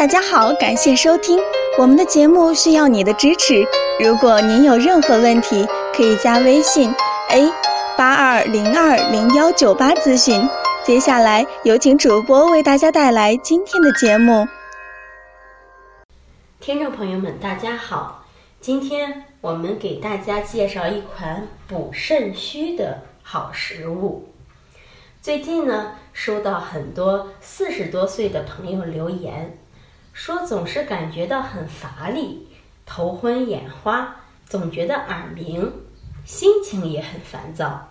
大家好，感谢收听我们的节目，需要你的支持。如果您有任何问题，可以加微信 a 八二零二零幺九八咨询。接下来有请主播为大家带来今天的节目。听众朋友们，大家好，今天我们给大家介绍一款补肾虚的好食物。最近呢，收到很多四十多岁的朋友留言，说总是感觉到很乏力、头昏眼花，总觉得耳鸣，心情也很烦躁，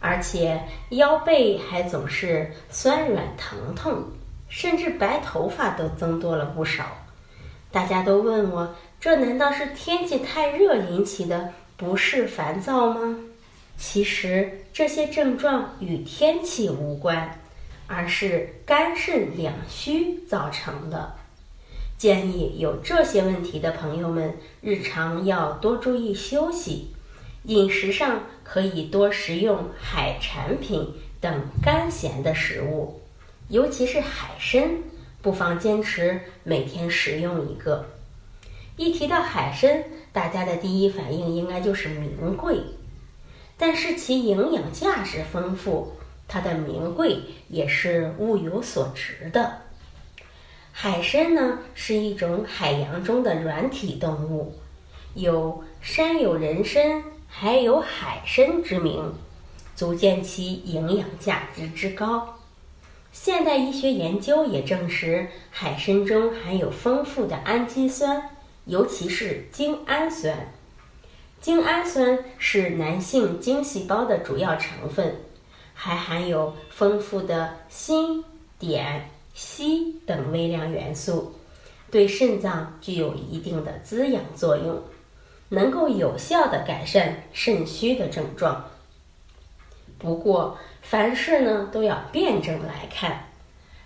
而且腰背还总是酸软疼痛，甚至白头发都增多了不少。大家都问我，这难道是天气太热引起的不适烦躁吗？其实这些症状与天气无关，而是肝肾两虚造成的。建议有这些问题的朋友们，日常要多注意休息，饮食上可以多食用海产品等甘咸的食物，尤其是海参，不妨坚持每天食用一个。一提到海参，大家的第一反应应该就是名贵。但是其营养价值丰富，它的名贵也是物有所值的。海参呢是一种海洋中的软体动物，有“山有人参，海有海参”之名，足见其营养价值之高。现代医学研究也证实，海参中含有丰富的氨基酸，尤其是精氨酸。精氨酸是男性精细胞的主要成分，还含有丰富的锌、碘、硒等微量元素，对肾脏具有一定的滋养作用，能够有效的改善肾虚的症状。不过，凡事呢都要辩证来看，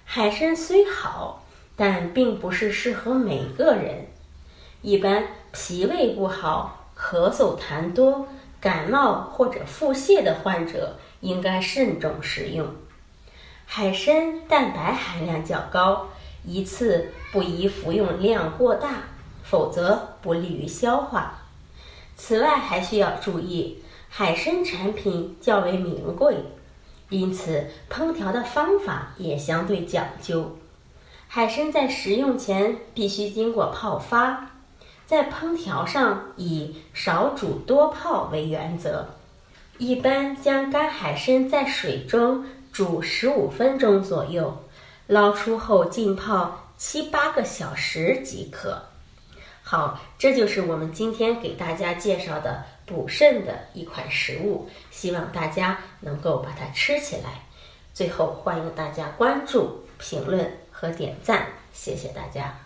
海参虽好，但并不是适合每个人，一般脾胃不好。咳嗽痰多、感冒或者腹泻的患者应该慎重食用。海参蛋白含量较高，一次不宜服用量过大，否则不利于消化。此外，还需要注意，海参产品较为名贵，因此烹调的方法也相对讲究。海参在食用前必须经过泡发。在烹调上以少煮多泡为原则，一般将干海参在水中煮十五分钟左右，捞出后浸泡七八个小时即可。好，这就是我们今天给大家介绍的补肾的一款食物，希望大家能够把它吃起来。最后，欢迎大家关注、评论和点赞，谢谢大家。